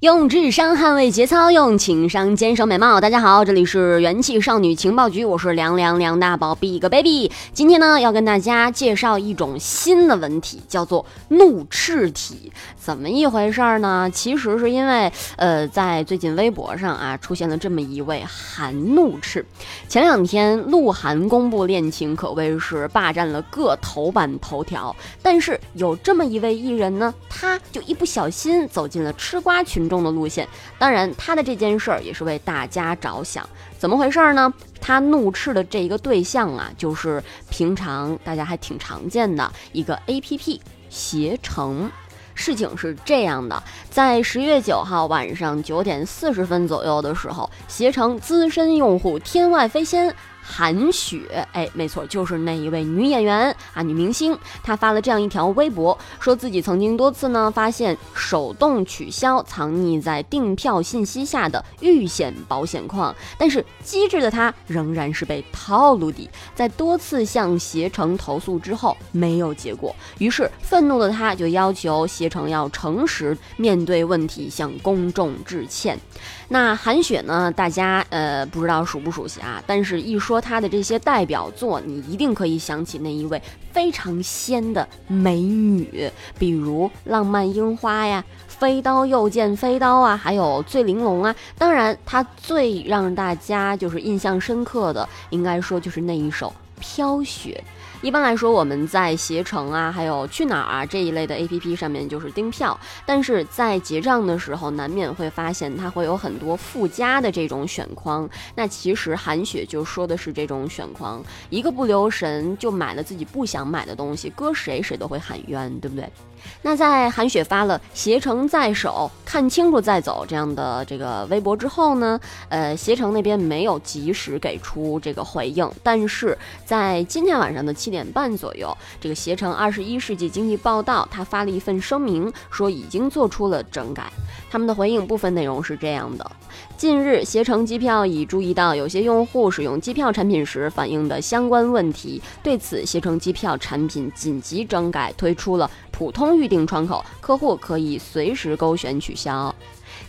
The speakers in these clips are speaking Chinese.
用智商捍卫节操，用情商坚守美貌。大家好，这里是元气少女情报局，我是凉凉梁大宝 Big Baby。今天呢，要跟大家介绍一种新的文体，叫做怒斥体。怎么一回事呢？其实是因为，呃，在最近微博上啊，出现了这么一位韩怒斥。前两天鹿晗公布恋情，可谓是霸占了各头版头条。但是有这么一位艺人呢，他就一不小心走进了吃瓜群。中的路线，当然他的这件事儿也是为大家着想。怎么回事呢？他怒斥的这一个对象啊，就是平常大家还挺常见的一个 A P P 携程。事情是这样的，在十月九号晚上九点四十分左右的时候，携程资深用户天外飞仙。韩雪，哎，没错，就是那一位女演员啊，女明星。她发了这样一条微博，说自己曾经多次呢发现手动取消藏匿在订票信息下的预险保险框，但是机智的她仍然是被套路的。在多次向携程投诉之后，没有结果，于是愤怒的她就要求携程要诚实面对问题，向公众致歉。那韩雪呢？大家呃不知道熟不熟悉啊？但是一说她的这些代表作，你一定可以想起那一位非常仙的美女，比如《浪漫樱花》呀，《飞刀又见飞刀》啊，还有《醉玲珑》啊。当然，她最让大家就是印象深刻的，应该说就是那一首《飘雪》。一般来说，我们在携程啊，还有去哪儿啊这一类的 A P P 上面就是订票，但是在结账的时候，难免会发现它会有很多附加的这种选框。那其实韩雪就说的是这种选框，一个不留神就买了自己不想买的东西，搁谁谁都会喊冤，对不对？那在韩雪发了“携程在手，看清楚再走”这样的这个微博之后呢，呃，携程那边没有及时给出这个回应，但是在今天晚上的七点半左右，这个携程二十一世纪经济报道他发了一份声明，说已经做出了整改。他们的回应部分内容是这样的：近日，携程机票已注意到有些用户使用机票产品时反映的相关问题，对此，携程机票产品紧急整改，推出了普通预订窗口，客户可以随时勾选取消。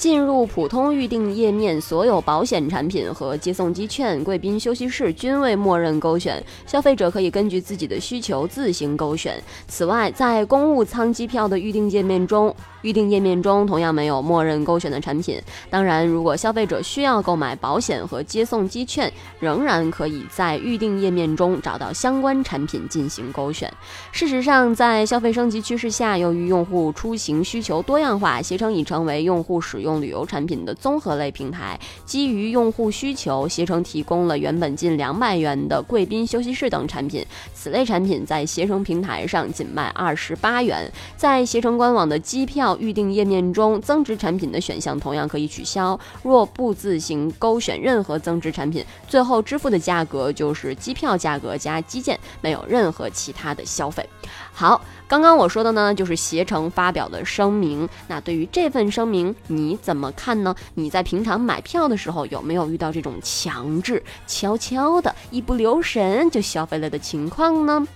进入普通预订页面，所有保险产品和接送机券、贵宾休息室均未默认勾选，消费者可以根据自己的需求自行勾选。此外，在公务舱机票的预订页面中，预订页面中同样没有默认勾选的产品。当然，如果消费者需要购买保险和接送机券，仍然可以在预订页面中找到相关产品进行勾选。事实上，在消费升级趋势下，由于用户出行需求多样化，携程已成为用户使用。旅游产品的综合类平台，基于用户需求，携程提供了原本近两百元的贵宾休息室等产品。此类产品在携程平台上仅卖二十八元。在携程官网的机票预订页面中，增值产品的选项同样可以取消。若不自行勾选任何增值产品，最后支付的价格就是机票价格加基建，没有任何其他的消费。好，刚刚我说的呢，就是携程发表的声明。那对于这份声明，你怎么看呢？你在平常买票的时候，有没有遇到这种强制、悄悄的、一不留神就消费了的情况呢？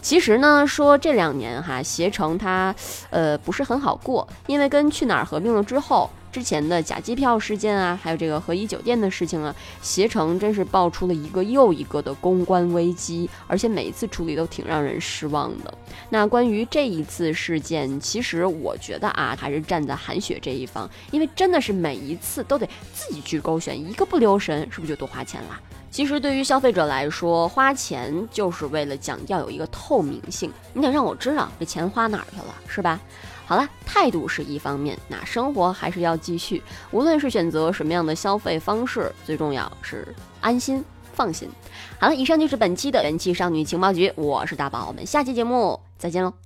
其实呢，说这两年哈，携程它，呃，不是很好过，因为跟去哪儿合并了之后。之前的假机票事件啊，还有这个和颐酒店的事情啊，携程真是爆出了一个又一个的公关危机，而且每一次处理都挺让人失望的。那关于这一次事件，其实我觉得啊，还是站在韩雪这一方，因为真的是每一次都得自己去勾选，一个不留神，是不是就多花钱了？其实对于消费者来说，花钱就是为了讲要有一个透明性，你得让我知道这钱花哪儿去了，是吧？好了，态度是一方面，那生活还是要继续。无论是选择什么样的消费方式，最重要是安心放心。好了，以上就是本期的元气少女情报局，我是大宝，我们下期节目再见喽。